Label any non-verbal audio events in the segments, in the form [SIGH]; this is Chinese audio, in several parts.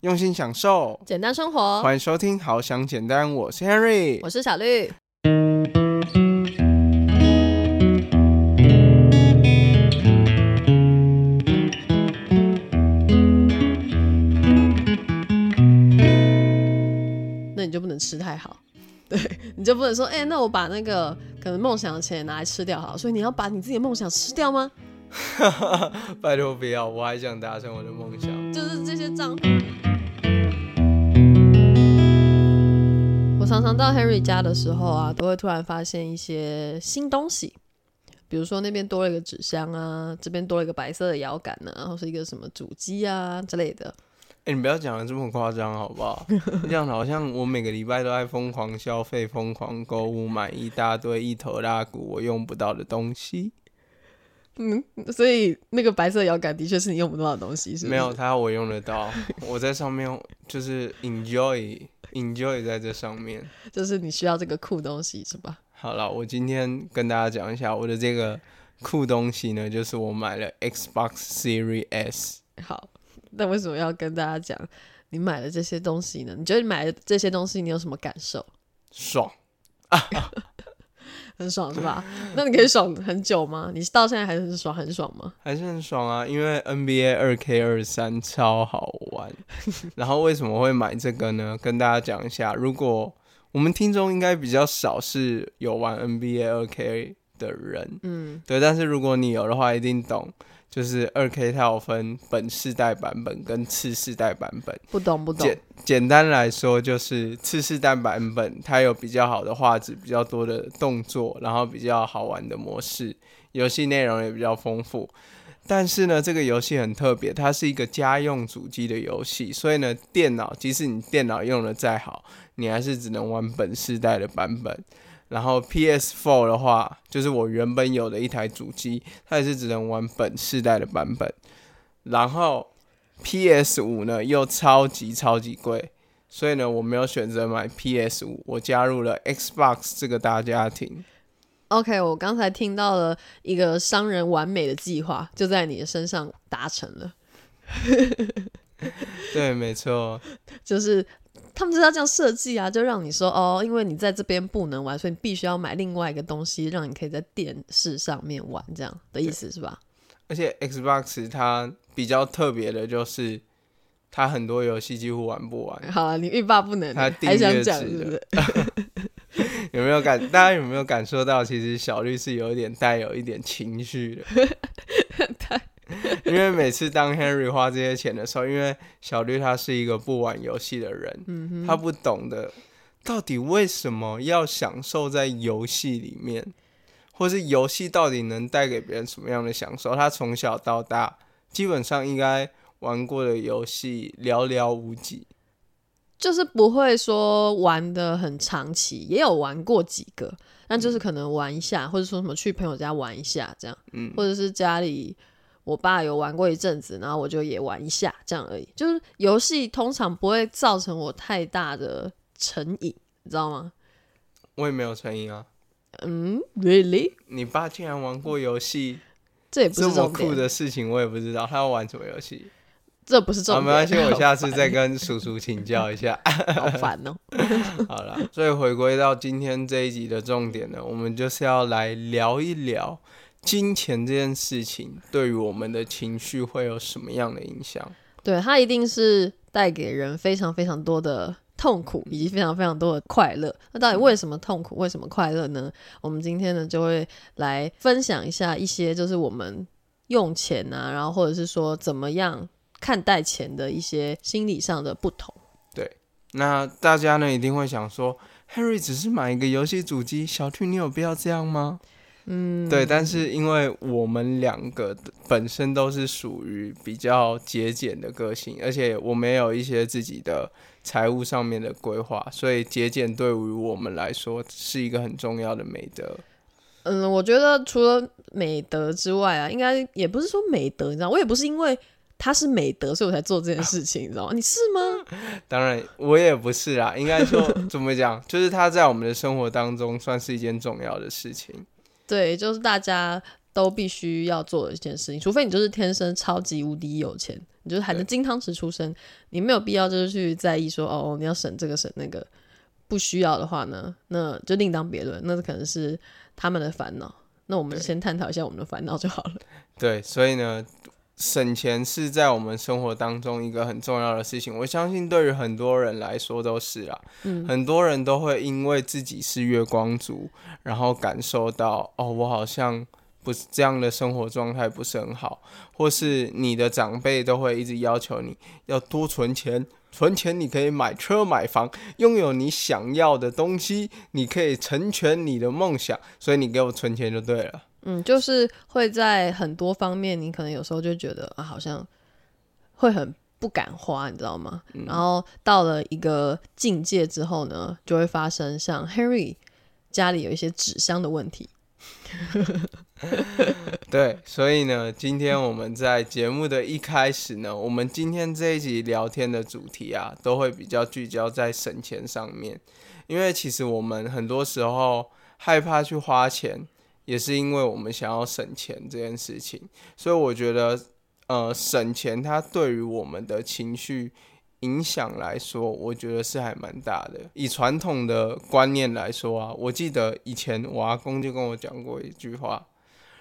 用心享受，简单生活。欢迎收听《好想简单》，我是 Henry，我是小绿。那你就不能吃太好，[LAUGHS] 对，你就不能说，哎，那我把那个可能梦想的钱拿来吃掉好，所以你要把你自己的梦想吃掉吗？[LAUGHS] 拜托不要，我还想达成我的梦想。就是这些账。常常到 Henry 家的时候啊，都会突然发现一些新东西，比如说那边多了一个纸箱啊，这边多了一个白色的摇杆啊，或是一个什么主机啊之类的。哎，你不要讲的这么夸张好不好？[LAUGHS] 这样好像我每个礼拜都在疯狂消费、疯狂购物，买一大堆一头拉骨我用不到的东西。嗯，所以那个白色摇杆的确是你用不到的东西，是没有它我用得到，[LAUGHS] 我在上面就是 enjoy enjoy 在这上面，就是你需要这个酷东西是吧？好了，我今天跟大家讲一下我的这个酷东西呢，就是我买了 Xbox Series S。好，那为什么要跟大家讲你买了这些东西呢？你觉得你买了这些东西，你有什么感受？爽。[LAUGHS] 很爽是吧？[LAUGHS] 那你可以爽很久吗？你到现在还是很爽很爽吗？还是很爽啊！因为 NBA 二 K 二三超好玩。[LAUGHS] 然后为什么会买这个呢？跟大家讲一下，如果我们听众应该比较少是有玩 NBA 二 K 的人，嗯，对。但是如果你有的话，一定懂。就是二 K 它有分本世代版本跟次世代版本，不懂不懂。简简单来说，就是次世代版本它有比较好的画质，比较多的动作，然后比较好玩的模式，游戏内容也比较丰富。但是呢，这个游戏很特别，它是一个家用主机的游戏，所以呢，电脑即使你电脑用的再好，你还是只能玩本世代的版本。然后 PS4 的话，就是我原本有的一台主机，它也是只能玩本世代的版本。然后 PS5 呢又超级超级贵，所以呢我没有选择买 PS5，我加入了 Xbox 这个大家庭。OK，我刚才听到了一个商人完美的计划，就在你的身上达成了。[LAUGHS] 对，没错，就是。他们就是要这样设计啊，就让你说哦，因为你在这边不能玩，所以你必须要买另外一个东西，让你可以在电视上面玩，这样的意思是吧？而且 Xbox 它比较特别的就是，它很多游戏几乎玩不完。好啊，你欲罢不能，还想讲是不是？[LAUGHS] 有没有感？大家有没有感受到，其实小绿是有点带有一点情绪的？[LAUGHS] [LAUGHS] 因为每次当 Henry 花这些钱的时候，因为小绿他是一个不玩游戏的人，他不懂得到底为什么要享受在游戏里面，或是游戏到底能带给别人什么样的享受？他从小到大基本上应该玩过的游戏寥寥无几，就是不会说玩的很长期，也有玩过几个，但就是可能玩一下，或者说什么去朋友家玩一下这样，嗯，或者是家里。我爸有玩过一阵子，然后我就也玩一下，这样而已。就是游戏通常不会造成我太大的成瘾，你知道吗？我也没有成瘾啊。嗯，Really？你爸竟然玩过游戏，这也不是这么酷的事情，我也不知道他要玩什么游戏。这不是重点，没关系，[LAUGHS] 我下次再跟叔叔请教一下。[LAUGHS] 好烦哦。[LAUGHS] 好了，所以回归到今天这一集的重点呢，我们就是要来聊一聊。金钱这件事情对于我们的情绪会有什么样的影响？对，它一定是带给人非常非常多的痛苦，以及非常非常多的快乐。那到底为什么痛苦，为什么快乐呢？我们今天呢就会来分享一下一些，就是我们用钱啊，然后或者是说怎么样看待钱的一些心理上的不同。对，那大家呢一定会想说，Harry 只是买一个游戏主机，小兔你有必要这样吗？嗯，对，但是因为我们两个本身都是属于比较节俭的个性，而且我没有一些自己的财务上面的规划，所以节俭对于我们来说是一个很重要的美德。嗯，我觉得除了美德之外啊，应该也不是说美德，你知道，我也不是因为它是美德，所以我才做这件事情，你知道吗？你是吗？[LAUGHS] 当然，我也不是啊。应该说怎么讲，就是它在我们的生活当中算是一件重要的事情。对，就是大家都必须要做的一件事情，除非你就是天生超级无敌有钱，你就是含着金汤匙出生，你没有必要就是去在意说哦，你要省这个省那个，不需要的话呢，那就另当别论，那可能是他们的烦恼。那我们先探讨一下我们的烦恼就好了。[LAUGHS] 对，所以呢，省钱是在我们生活当中一个很重要的事情。我相信对于很多人来说都是啦。嗯，很多人都会因为自己是月光族，然后感受到哦，我好像不是这样的生活状态不是很好，或是你的长辈都会一直要求你要多存钱。存钱，你可以买车买房，拥有你想要的东西，你可以成全你的梦想。所以你给我存钱就对了。嗯，就是会在很多方面，你可能有时候就觉得啊，好像会很不敢花，你知道吗？然后到了一个境界之后呢，就会发生像 Harry 家里有一些纸箱的问题。[LAUGHS] 对，所以呢，今天我们在节目的一开始呢，我们今天这一集聊天的主题啊，都会比较聚焦在省钱上面，因为其实我们很多时候害怕去花钱，也是因为我们想要省钱这件事情，所以我觉得，呃，省钱它对于我们的情绪。影响来说，我觉得是还蛮大的。以传统的观念来说啊，我记得以前我阿公就跟我讲过一句话：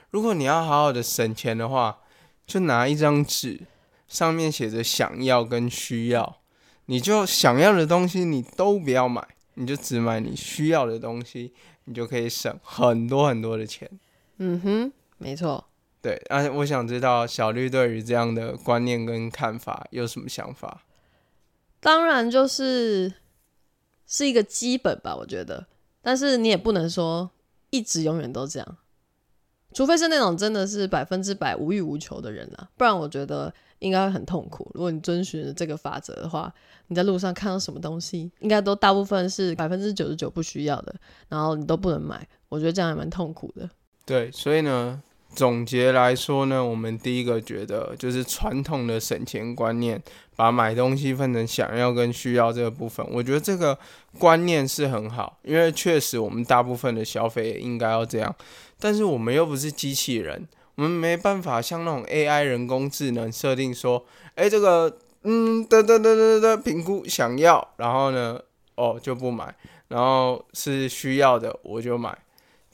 如果你要好好的省钱的话，就拿一张纸，上面写着想要跟需要，你就想要的东西你都不要买，你就只买你需要的东西，你就可以省很多很多的钱。嗯哼，没错。对，而啊，我想知道小绿对于这样的观念跟看法有什么想法？当然就是是一个基本吧，我觉得。但是你也不能说一直永远都这样，除非是那种真的是百分之百无欲无求的人啊，不然我觉得应该会很痛苦。如果你遵循这个法则的话，你在路上看到什么东西，应该都大部分是百分之九十九不需要的，然后你都不能买，我觉得这样还蛮痛苦的。对，所以呢。总结来说呢，我们第一个觉得就是传统的省钱观念，把买东西分成想要跟需要这个部分。我觉得这个观念是很好，因为确实我们大部分的消费应该要这样。但是我们又不是机器人，我们没办法像那种 AI 人工智能设定说，哎，这个嗯得得得得得评估想要，然后呢，哦就不买，然后是需要的我就买。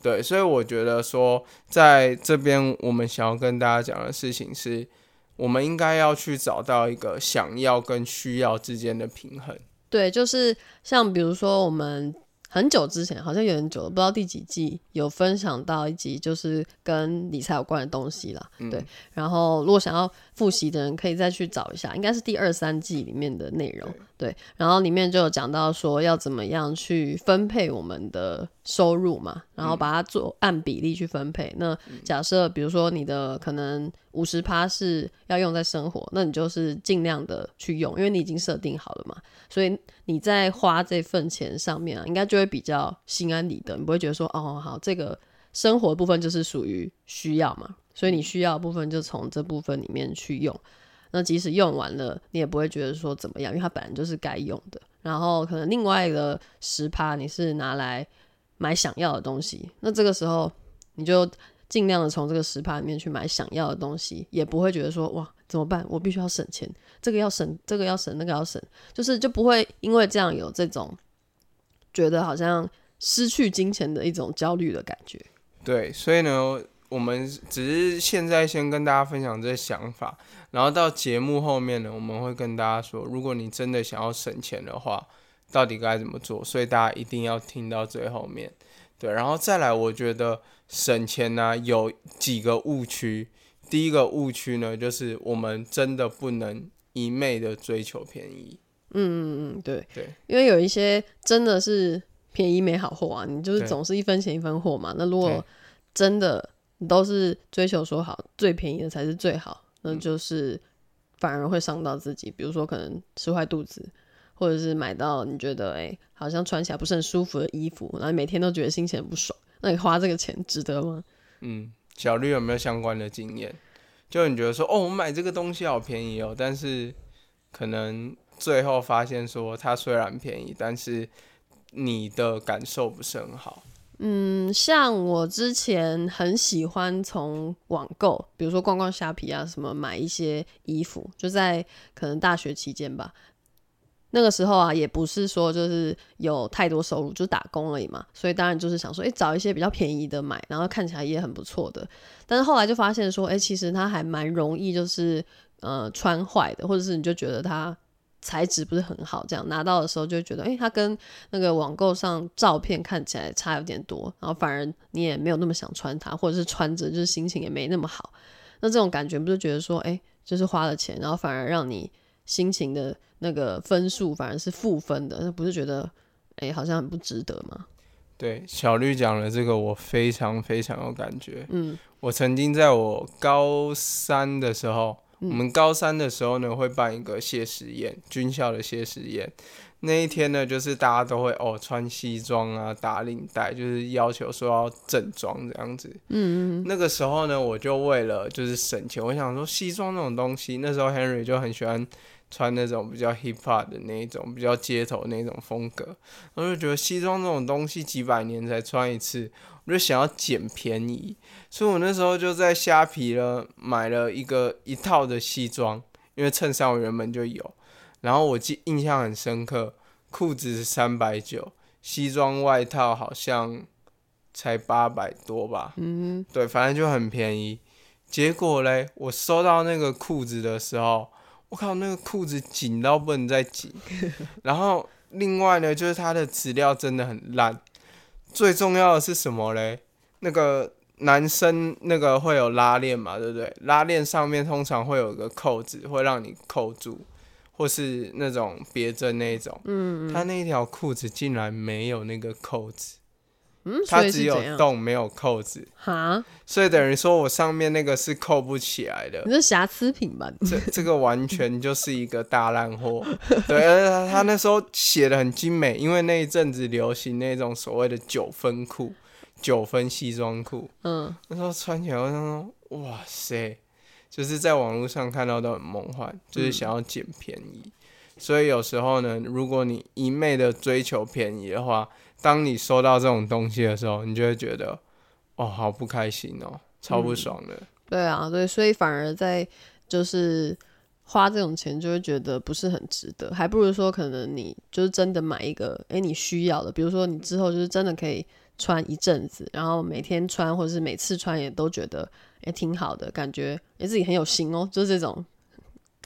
对，所以我觉得说，在这边我们想要跟大家讲的事情是，我们应该要去找到一个想要跟需要之间的平衡。对，就是像比如说我们。很久之前，好像有点久了，不知道第几季有分享到一集，就是跟理财有关的东西啦。对，然后如果想要复习的人，可以再去找一下，应该是第二三季里面的内容。对，然后里面就有讲到说要怎么样去分配我们的收入嘛，然后把它做按比例去分配。那假设比如说你的可能五十趴是要用在生活，那你就是尽量的去用，因为你已经设定好了嘛，所以。你在花这份钱上面啊，应该就会比较心安理得，你不会觉得说，哦，好，这个生活部分就是属于需要嘛，所以你需要的部分就从这部分里面去用。那即使用完了，你也不会觉得说怎么样，因为它本来就是该用的。然后可能另外的十趴你是拿来买想要的东西，那这个时候你就尽量的从这个十趴里面去买想要的东西，也不会觉得说，哇。怎么办？我必须要省钱，这个要省，这个要省，那个要省，就是就不会因为这样有这种觉得好像失去金钱的一种焦虑的感觉。对，所以呢，我们只是现在先跟大家分享这些想法，然后到节目后面呢，我们会跟大家说，如果你真的想要省钱的话，到底该怎么做？所以大家一定要听到最后面。对，然后再来，我觉得省钱呢有几个误区。第一个误区呢，就是我们真的不能一昧的追求便宜。嗯嗯嗯，对对，因为有一些真的是便宜没好货啊，你就是总是一分钱一分货嘛。那如果真的都是追求说好最便宜的才是最好，那就是反而会伤到自己。比如说可能吃坏肚子，或者是买到你觉得哎好像穿起来不是很舒服的衣服，然后每天都觉得心情很不爽，那你花这个钱值得吗？嗯。小绿有没有相关的经验？就你觉得说，哦，我买这个东西好便宜哦，但是可能最后发现说，它虽然便宜，但是你的感受不是很好。嗯，像我之前很喜欢从网购，比如说逛逛虾皮啊，什么买一些衣服，就在可能大学期间吧。那个时候啊，也不是说就是有太多收入，就打工而已嘛，所以当然就是想说，哎，找一些比较便宜的买，然后看起来也很不错的。但是后来就发现说，哎，其实它还蛮容易，就是呃穿坏的，或者是你就觉得它材质不是很好，这样拿到的时候就觉得，哎，它跟那个网购上照片看起来差有点多，然后反而你也没有那么想穿它，或者是穿着就是心情也没那么好。那这种感觉不是觉得说，哎，就是花了钱，然后反而让你心情的。那个分数反而是负分的，那不是觉得哎好像很不值得吗？对，小绿讲的这个我非常非常有感觉。嗯，我曾经在我高三的时候，我们高三的时候呢会办一个谢师宴，军校的谢师宴。那一天呢，就是大家都会哦穿西装啊，打领带，就是要求说要正装这样子。嗯嗯。那个时候呢，我就为了就是省钱，我想说西装那种东西，那时候 Henry 就很喜欢。穿那种比较 hip hop 的那一种，比较街头那种风格，我就觉得西装这种东西几百年才穿一次，我就想要捡便宜，所以我那时候就在虾皮了买了一个一套的西装，因为衬衫我原本就有，然后我记印象很深刻，裤子是三百九，西装外套好像才八百多吧，嗯，对，反正就很便宜，结果嘞，我收到那个裤子的时候。我靠，那个裤子紧到不能再紧。[LAUGHS] 然后另外呢，就是它的质料真的很烂。最重要的是什么嘞？那个男生那个会有拉链嘛，对不对？拉链上面通常会有个扣子，会让你扣住，或是那种别针那种。嗯。他那条裤子竟然没有那个扣子。它只有洞没有扣子，哈，所以等于说我上面那个是扣不起来的。你是瑕疵品吧？这这个完全就是一个大烂货。[LAUGHS] 对，而且他那时候写的很精美，因为那一阵子流行那种所谓的九分裤、九分西装裤。嗯，那时候穿起来，我想说，哇塞，就是在网络上看到都很梦幻，就是想要捡便宜。所以有时候呢，如果你一昧的追求便宜的话，当你收到这种东西的时候，你就会觉得，哦，好不开心哦，超不爽的。对啊，对，所以反而在就是花这种钱，就会觉得不是很值得，还不如说可能你就是真的买一个，哎，你需要的，比如说你之后就是真的可以穿一阵子，然后每天穿或者是每次穿也都觉得也挺好的，感觉也自己很有型哦，就是这种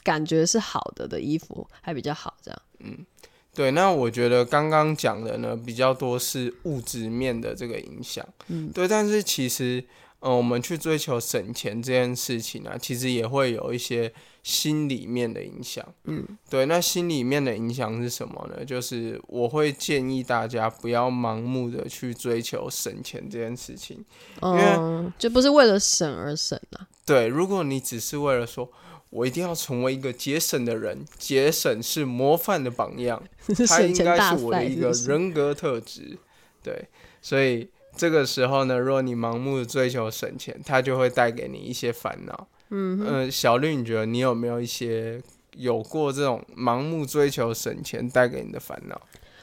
感觉是好的的衣服还比较好，这样，嗯。对，那我觉得刚刚讲的呢比较多是物质面的这个影响，嗯，对，但是其实，呃，我们去追求省钱这件事情呢，其实也会有一些心里面的影响，嗯，对，那心里面的影响是什么呢？就是我会建议大家不要盲目的去追求省钱这件事情，因为就不是为了省而省啊。对，如果你只是为了说。我一定要成为一个节省的人，节省是模范的榜样，[LAUGHS] 他应该是我的一个人格特质。对，所以这个时候呢，如果你盲目的追求省钱，它就会带给你一些烦恼。嗯嗯，小绿，你觉得你有没有一些有过这种盲目追求省钱带给你的烦恼？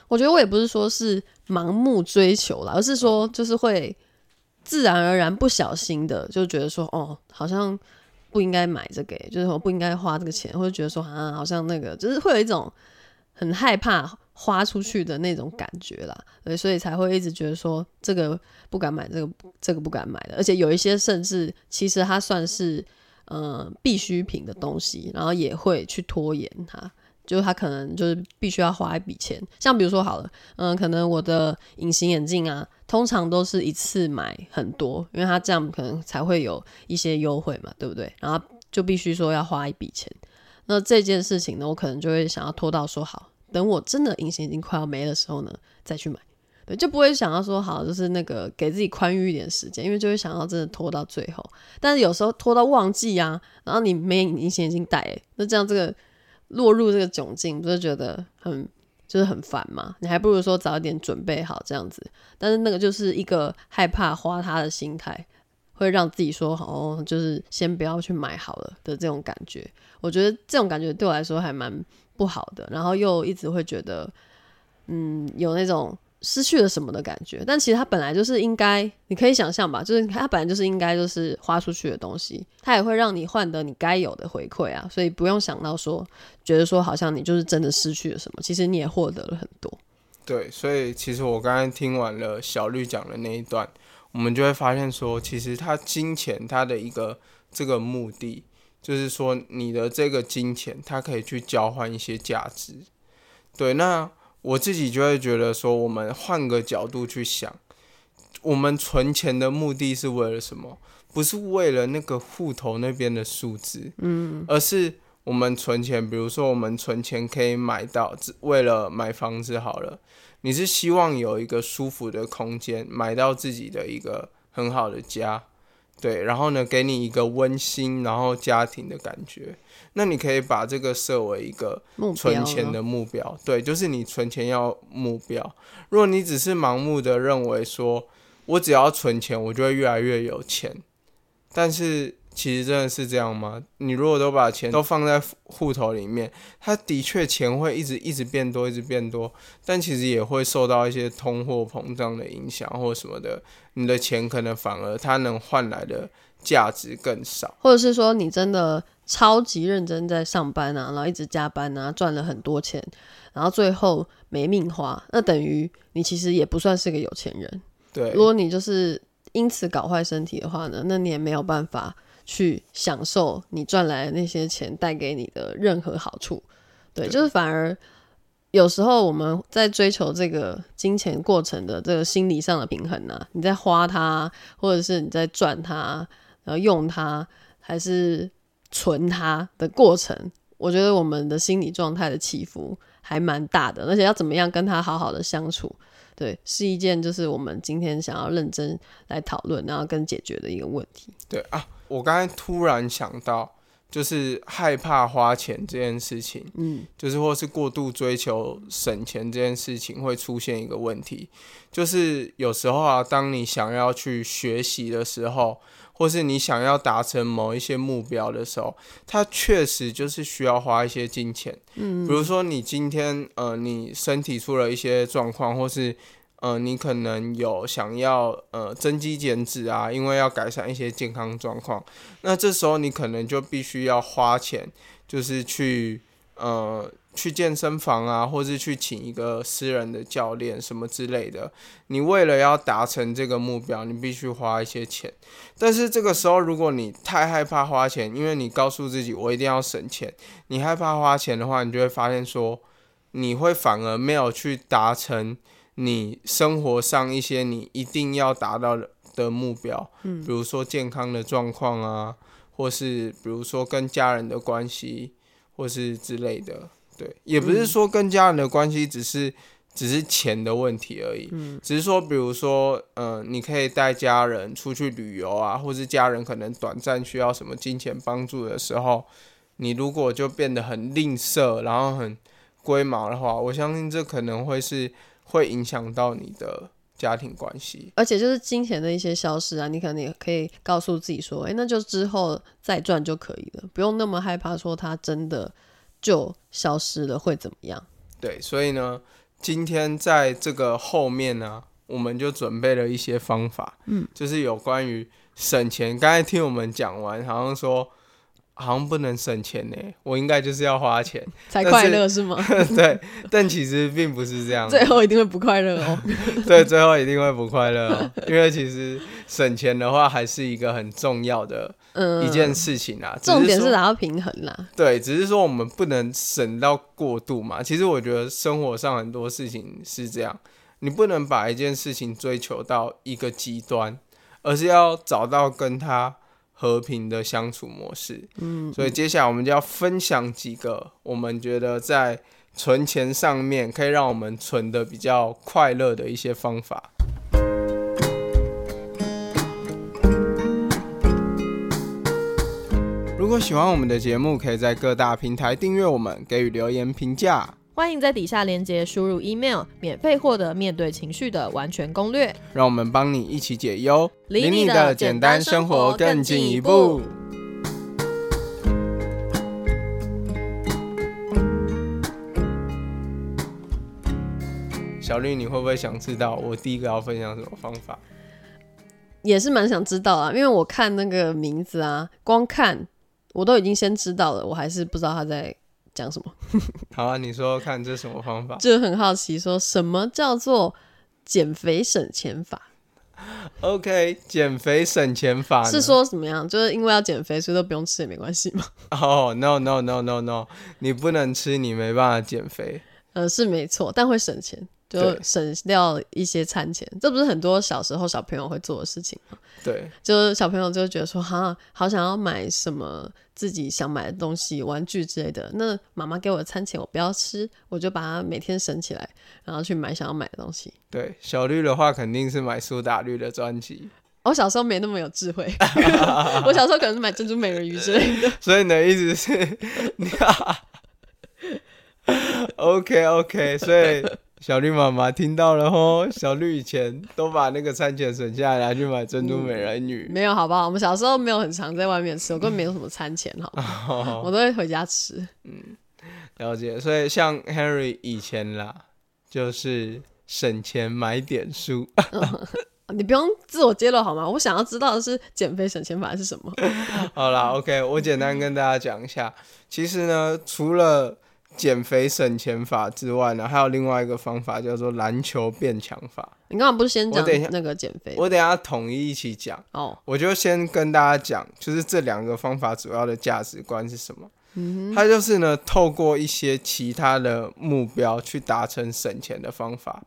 我觉得我也不是说是盲目追求了，而是说就是会自然而然不小心的就觉得说，哦，好像。不应该买这个，就是我不应该花这个钱，或者觉得说啊，好像那个就是会有一种很害怕花出去的那种感觉啦，对，所以才会一直觉得说这个不敢买，这个这个不敢买的，而且有一些甚至其实它算是嗯必需品的东西，然后也会去拖延它。就是他可能就是必须要花一笔钱，像比如说好了，嗯，可能我的隐形眼镜啊，通常都是一次买很多，因为他这样可能才会有一些优惠嘛，对不对？然后就必须说要花一笔钱，那这件事情呢，我可能就会想要拖到说好，等我真的隐形眼镜快要没的时候呢，再去买，对，就不会想要说好，就是那个给自己宽裕一点时间，因为就会想要真的拖到最后，但是有时候拖到忘记啊，然后你没隐形眼镜戴，那这样这个。落入这个窘境，不是觉得很就是很烦嘛？你还不如说早一点准备好这样子。但是那个就是一个害怕花他的心态，会让自己说哦，就是先不要去买好了的这种感觉。我觉得这种感觉对我来说还蛮不好的。然后又一直会觉得，嗯，有那种失去了什么的感觉。但其实它本来就是应该，你可以想象吧，就是它本来就是应该就是花出去的东西，它也会让你换得你该有的回馈啊。所以不用想到说，觉得说好像你就是真的失去了什么，其实你也获得了很多。对，所以其实我刚才听完了小绿讲的那一段，我们就会发现说，其实他金钱他的一个这个目的，就是说你的这个金钱，它可以去交换一些价值。对，那我自己就会觉得说，我们换个角度去想，我们存钱的目的是为了什么？不是为了那个户头那边的数字，嗯，而是。我们存钱，比如说我们存钱可以买到，为了买房子好了，你是希望有一个舒服的空间，买到自己的一个很好的家，对，然后呢，给你一个温馨然后家庭的感觉，那你可以把这个设为一个存钱的目标，对，就是你存钱要目标。如果你只是盲目的认为说我只要存钱，我就会越来越有钱，但是。其实真的是这样吗？你如果都把钱都放在户头里面，它的确钱会一直一直变多，一直变多，但其实也会受到一些通货膨胀的影响或什么的，你的钱可能反而它能换来的价值更少，或者是说你真的超级认真在上班啊，然后一直加班啊，赚了很多钱，然后最后没命花，那等于你其实也不算是个有钱人。对，如果你就是因此搞坏身体的话呢，那你也没有办法。去享受你赚来的那些钱带给你的任何好处，对，就是反而有时候我们在追求这个金钱过程的这个心理上的平衡呢，你在花它，或者是你在赚它，然后用它，还是存它的过程，我觉得我们的心理状态的起伏还蛮大的，而且要怎么样跟他好好的相处，对，是一件就是我们今天想要认真来讨论，然后跟解决的一个问题，对啊。我刚才突然想到，就是害怕花钱这件事情，嗯，就是或是过度追求省钱这件事情会出现一个问题，就是有时候啊，当你想要去学习的时候，或是你想要达成某一些目标的时候，它确实就是需要花一些金钱，嗯，比如说你今天呃，你身体出了一些状况，或是。呃，你可能有想要呃增肌减脂啊，因为要改善一些健康状况，那这时候你可能就必须要花钱，就是去呃去健身房啊，或是去请一个私人的教练什么之类的。你为了要达成这个目标，你必须花一些钱。但是这个时候，如果你太害怕花钱，因为你告诉自己我一定要省钱，你害怕花钱的话，你就会发现说，你会反而没有去达成。你生活上一些你一定要达到的目标，嗯，比如说健康的状况啊，或是比如说跟家人的关系，或是之类的，对，也不是说跟家人的关系只是只是钱的问题而已，嗯，只是说比如说，嗯，你可以带家人出去旅游啊，或是家人可能短暂需要什么金钱帮助的时候，你如果就变得很吝啬，然后很龟毛的话，我相信这可能会是。会影响到你的家庭关系，而且就是金钱的一些消失啊，你可能也可以告诉自己说，哎，那就之后再赚就可以了，不用那么害怕说它真的就消失了会怎么样？对，所以呢，今天在这个后面呢，我们就准备了一些方法，嗯，就是有关于省钱。刚才听我们讲完，好像说。好像不能省钱呢，我应该就是要花钱 [LAUGHS] 才快乐是吗？[LAUGHS] 对，但其实并不是这样，最后一定会不快乐哦。[LAUGHS] 对，最后一定会不快乐哦，因为其实省钱的话还是一个很重要的一件事情啊。重点是达到平衡啦。对，只是说我们不能省到过度嘛。其实我觉得生活上很多事情是这样，你不能把一件事情追求到一个极端，而是要找到跟他。和平的相处模式，嗯，所以接下来我们就要分享几个我们觉得在存钱上面可以让我们存的比较快乐的一些方法。如果喜欢我们的节目，可以在各大平台订阅我们，给予留言评价。欢迎在底下链接输入 email，免费获得面对情绪的完全攻略。让我们帮你一起解忧，离你的简单生活更进一步。小绿，你会不会想知道我第一个要分享什么方法？也是蛮想知道啊，因为我看那个名字啊，光看我都已经先知道了，我还是不知道他在讲什么，[LAUGHS] 好啊，你说说看这是什么方法？就很好奇，说什么叫做减肥省钱法？OK，减肥省钱法是说怎么样？就是因为要减肥，所以都不用吃也没关系吗？哦、n o no no no no，你不能吃，你没办法减肥。呃，是没错，但会省钱，就省掉一些餐钱。这不是很多小时候小朋友会做的事情吗？对，就是小朋友就觉得说，哈，好想要买什么自己想买的东西，玩具之类的。那妈妈给我的餐钱，我不要吃，我就把它每天省起来，然后去买想要买的东西。对，小绿的话肯定是买苏打绿的专辑，我小时候没那么有智慧，[LAUGHS] 我小时候可能是买珍珠美人鱼之类的。[LAUGHS] 所以你的意思是，[LAUGHS] OK OK，所以小绿妈妈听到了吼，小绿以前都把那个餐钱省下来拿去买珍珠美人鱼。没有，好不好？我们小时候没有很常在外面吃，我根本没有什么餐钱，好吗，[LAUGHS] 我都会回家吃。嗯了解，所以像 Henry 以前啦，就是省钱买点数。[LAUGHS] 你不用自我揭露好吗？我想要知道的是减肥省钱法是什么。[LAUGHS] 好啦 o k 我简单跟大家讲一下。其实呢，除了减肥省钱法之外呢，还有另外一个方法叫做篮球变强法。你刚刚不是先讲那个减肥？我等一下统一一起讲。哦，我就先跟大家讲，就是这两个方法主要的价值观是什么？嗯它就是呢，透过一些其他的目标去达成省钱的方法。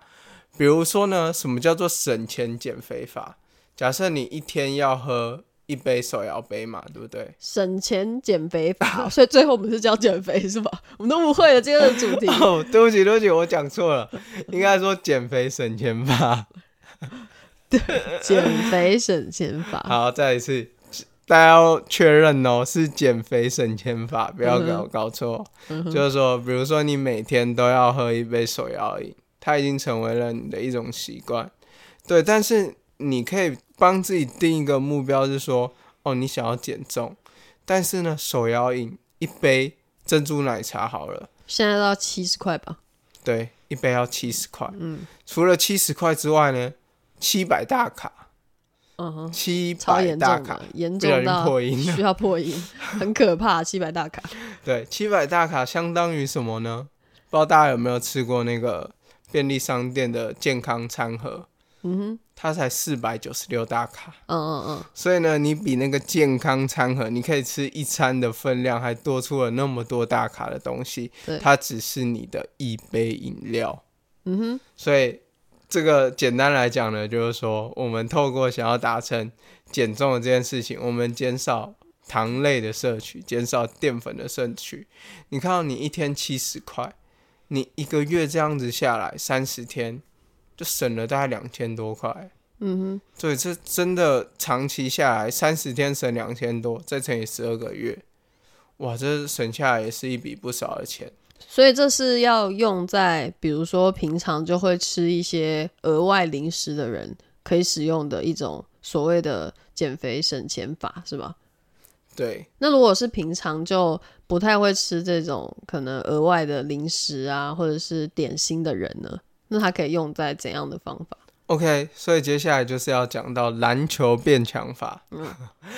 比如说呢，什么叫做省钱减肥法？假设你一天要喝一杯手摇杯嘛，对不对？省钱减肥法，[LAUGHS] 所以最后我们是叫减肥是吧？[LAUGHS] 我们都误会了今天的主题。[LAUGHS] 哦，对不起，对不起，我讲错了，应该说减肥省钱法。对减肥省钱法，好，再一次，大家要确认哦，是减肥省钱法，不要搞、嗯搞错。就是说，比如说你每天都要喝一杯手摇饮，它已经成为了你的一种习惯。对，但是你可以帮自己定一个目标，是说，哦，你想要减重，但是呢，手摇饮一杯珍珠奶茶好了，现在都要七十块吧？对，一杯要七十块。嗯除了七十块之外呢，七百大卡，嗯哼，七超百大卡严重到破音。需要破音，[LAUGHS] 很可怕。七百大卡，对，七百大卡相当于什么呢？不知道大家有没有吃过那个便利商店的健康餐盒？嗯哼，它才四百九十六大卡，嗯嗯嗯，所以呢，你比那个健康餐盒，你可以吃一餐的分量，还多出了那么多大卡的东西对。它只是你的一杯饮料，嗯哼，所以这个简单来讲呢，就是说，我们透过想要达成减重的这件事情，我们减少糖类的摄取，减少淀粉的摄取。你看到你一天七十块，你一个月这样子下来，三十天就省了大概两千多块。嗯哼，所以这真的长期下来，三十天省两千多，再乘以十二个月，哇，这省下来也是一笔不少的钱。所以这是要用在比如说平常就会吃一些额外零食的人可以使用的一种所谓的减肥省钱法，是吧？对，那如果是平常就不太会吃这种可能额外的零食啊，或者是点心的人呢，那它可以用在怎样的方法？OK，所以接下来就是要讲到篮球变强法。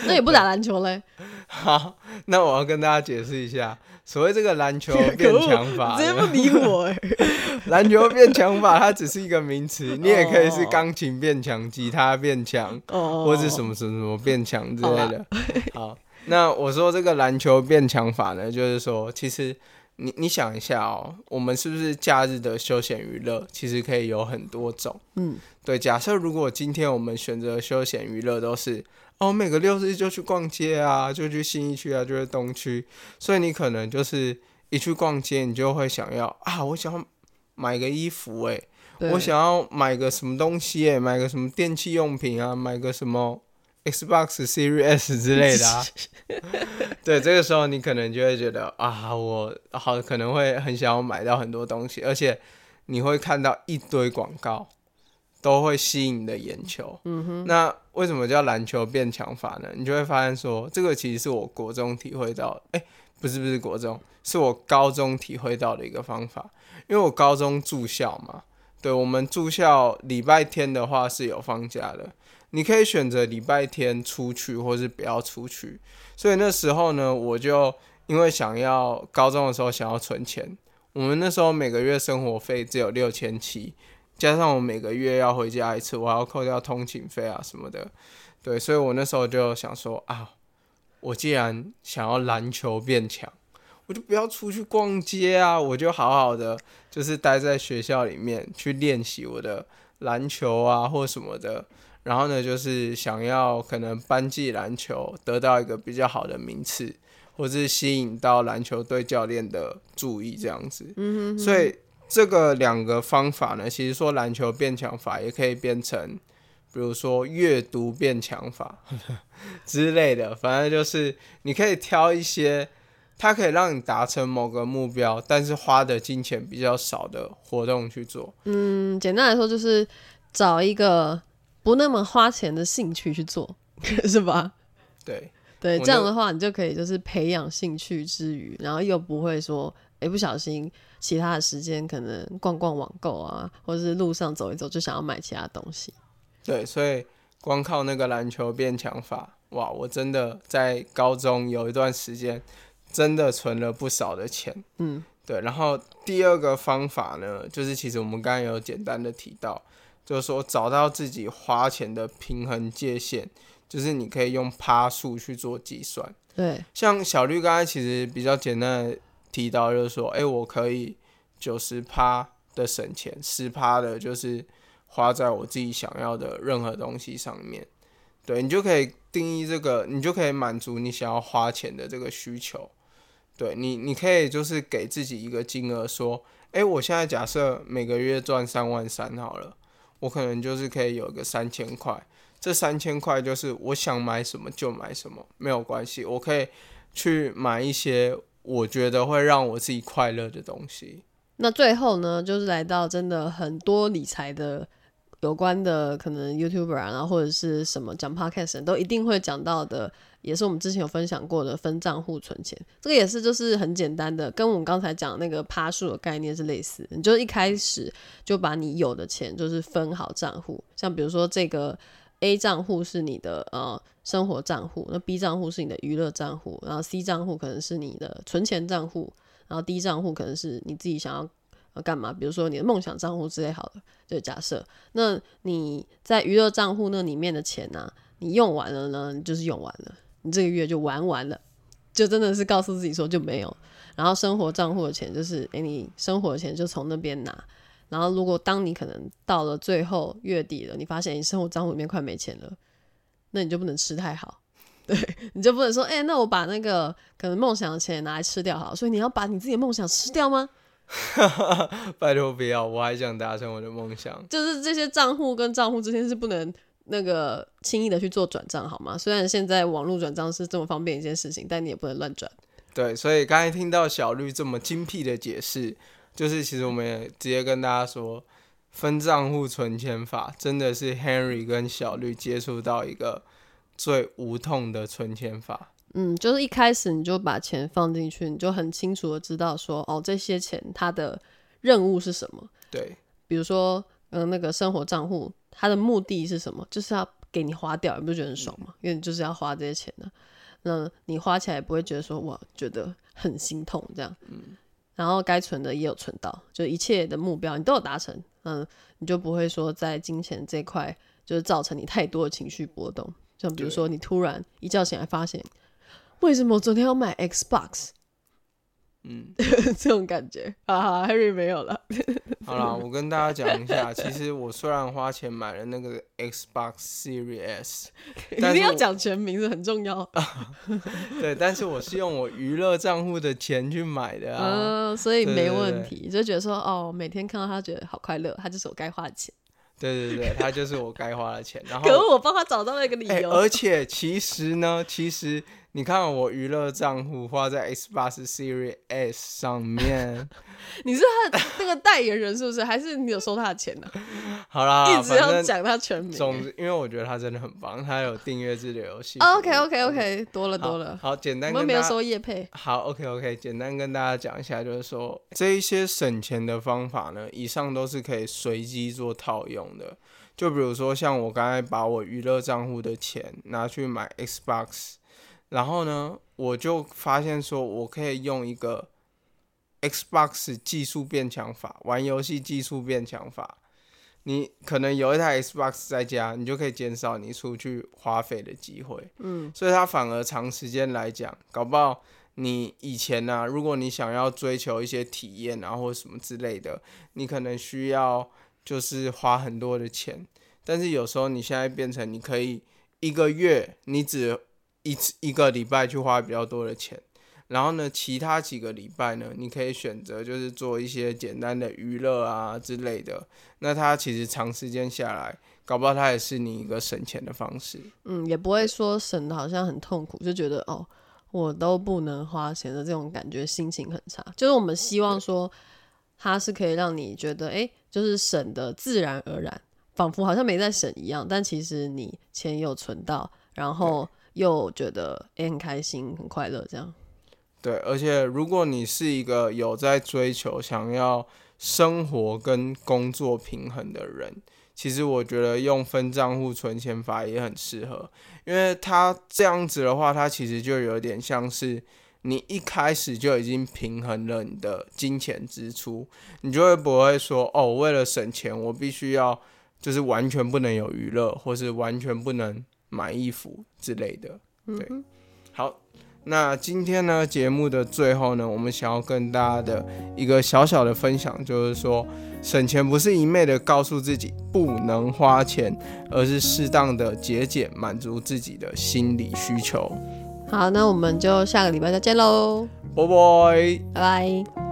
那也不打篮球嘞，好，那我要跟大家解释一下，所谓这个篮球 [LAUGHS] 变强法直接不，理我哎、[LAUGHS] 篮球变强法它只是一个名词，[LAUGHS] 你也可以是哦钢琴变强、吉他变强，哦，或者什么什么什么变强之类的。好，那我说这个篮球变强法呢，就是说，其实你你想一下哦，我们是不是假日的休闲娱乐其实可以有很多种？嗯，对。假设如果今天我们选择休闲娱乐都是哦，每个六日就去逛街啊，就去新一区啊，就去东区，所以你可能就是一去逛街，你就会想要啊，我想要买个衣服诶、对我想要买个什么东西诶、买个什么电器用品啊，买个什么 Xbox Series S 之类的啊。[LAUGHS] 对，这个时候你可能就会觉得啊，我好可能会很想要买到很多东西，而且你会看到一堆广告，都会吸引你的眼球。嗯哼。那为什么叫篮球变强法呢？你就会发现说，这个其实是我国中体会到的，哎、不是不是国中，是我高中体会到的一个方法。因为我高中住校嘛，对我们住校礼拜天的话是有放假的，你可以选择礼拜天出去，或是不要出去。所以那时候呢，我就因为想要高中的时候想要存钱，我们那时候每个月生活费只有六千七，加上我每个月要回家一次，我还要扣掉通勤费啊什么的。对，所以我那时候就想说啊，我既然想要篮球变强。我就不要出去逛街啊，我就好好的，就是待在学校里面去练习我的篮球啊，或什么的。然后呢，就是想要可能班级篮球得到一个比较好的名次，或是吸引到篮球队教练的注意，这样子。嗯哼。所以这个两个方法呢，其实说篮球变强法也可以变成，比如说阅读变强法 [LAUGHS] 之类的，反正就是你可以挑一些。它可以让你达成某个目标，但是花的金钱比较少的活动去做。嗯，简单来说就是找一个不那么花钱的兴趣去做，[LAUGHS] 是吧？对对，这样的话你就可以就是培养兴趣之余，然后又不会说哎不小心其他的时间可能逛逛网购啊，或者是路上走一走就想要买其他东西。对，所以光靠那个篮球变强法，哇！我真的在高中有一段时间。真的存了不少的钱，嗯，对。然后第二个方法呢，就是其实我们刚刚有简单的提到，就是说找到自己花钱的平衡界限，就是你可以用趴数去做计算。对，像小绿刚才其实比较简单的提到，就是说，哎，我可以九十趴的省钱，十趴的就是花在我自己想要的任何东西上面。对你就可以定义这个，你就可以满足你想要花钱的这个需求。对你，你可以就是给自己一个金额，说，哎，我现在假设每个月赚三万三好了，我可能就是可以有一个三千块，这三千块就是我想买什么就买什么，没有关系，我可以去买一些我觉得会让我自己快乐的东西。那最后呢，就是来到真的很多理财的。有关的可能 YouTuber 啊，然后或者是什么讲 Podcast 都一定会讲到的，也是我们之前有分享过的分账户存钱，这个也是就是很简单的，跟我们刚才讲那个趴数的概念是类似。你就一开始就把你有的钱就是分好账户，像比如说这个 A 账户是你的呃生活账户，那 B 账户是你的娱乐账户，然后 C 账户可能是你的存钱账户，然后 D 账户可能是你自己想要。要干嘛？比如说你的梦想账户之类，好了，就假设，那你在娱乐账户那里面的钱呢，你用完了呢，就是用完了，你这个月就玩完了，就真的是告诉自己说就没有。然后生活账户的钱就是，哎，你生活的钱就从那边拿。然后如果当你可能到了最后月底了，你发现你生活账户里面快没钱了，那你就不能吃太好，[LAUGHS] 对，你就不能说，哎，那我把那个可能梦想的钱拿来吃掉好。所以你要把你自己的梦想吃掉吗？[LAUGHS] 拜托不要，我还想达成我的梦想。就是这些账户跟账户之间是不能那个轻易的去做转账，好吗？虽然现在网络转账是这么方便一件事情，但你也不能乱转。对，所以刚才听到小绿这么精辟的解释，就是其实我们也直接跟大家说，分账户存钱法真的是 Henry 跟小绿接触到一个最无痛的存钱法。嗯，就是一开始你就把钱放进去，你就很清楚的知道说，哦，这些钱它的任务是什么？对，比如说，嗯，那个生活账户，它的目的是什么？就是要给你花掉，你不觉得很爽吗？因为你就是要花这些钱的，那你花起来也不会觉得说，哇，觉得很心痛这样。嗯，然后该存的也有存到，就一切的目标你都有达成，嗯，你就不会说在金钱这块就是造成你太多的情绪波动，像比如说你突然一觉醒来发现。为什么我昨天要买 Xbox？嗯，[LAUGHS] 这种感觉啊，Harry 没有了。[LAUGHS] 好了，我跟大家讲一下，其实我虽然花钱买了那个 Xbox Series S，[LAUGHS] 一定要讲全名是很重要。对，但是我是用我娱乐账户的钱去买的啊，所以没问题。就觉得说，哦，每天看到他觉得好快乐，他就是我该花的钱。对对对，他就是我该花的钱。然后，可是我帮他找到了一个理由。而且其实呢，其实你看我娱乐账户花在 Xbox Series S 上面，[LAUGHS] 你是他的那个代言人是不是？还是你有收他的钱呢、[LAUGHS] 好啦，一直要讲他全名。总之，因为我觉得他真的很棒，他有订阅制的游戏。OK OK OK，多了多了，好，简单跟大家们没有收叶配。好，OK OK，简单跟大家讲一下，就是说这一些省钱的方法呢，以上都是可以随机做套用的。就比如说，像我刚才把我娱乐账户的钱拿去买 Xbox，然后呢，我就发现说我可以用一个 Xbox 技术变强法，玩游戏技术变强法。你可能有一台 Xbox 在家，你就可以减少你出去花费的机会。嗯，所以它反而长时间来讲，搞不好你以前呢、如果你想要追求一些体验啊，或者什么之类的，你可能需要就是花很多的钱。但是有时候你现在变成你可以一个月你只一次一个礼拜去花比较多的钱，然后呢，其他几个礼拜呢，你可以选择就是做一些简单的娱乐啊之类的。那它其实长时间下来，搞不好它也是你一个省钱的方式。嗯，也不会说省的好像很痛苦，就觉得哦，我都不能花钱的这种感觉，心情很差。就是我们希望说，它是可以让你觉得，哎、就是省的自然而然，仿佛好像没在省一样，但其实你钱有存到，然后又觉得哎、诶很开心、很快乐这样。对，而且如果你是一个有在追求想要生活跟工作平衡的人，其实我觉得用分账户存钱法也很适合，因为它这样子的话，它其实就有点像是你一开始就已经平衡了你的金钱支出，你就会不会说哦，为了省钱，我必须要就是完全不能有娱乐，或是完全不能买衣服之类的。对，好。那今天呢，节目的最后呢，我们想要跟大家的一个小小的分享，就是说，省钱不是一昧的告诉自己不能花钱，而是适当的节俭，满足自己的心理需求。好，那我们就下个礼拜再见喽，拜拜。拜拜。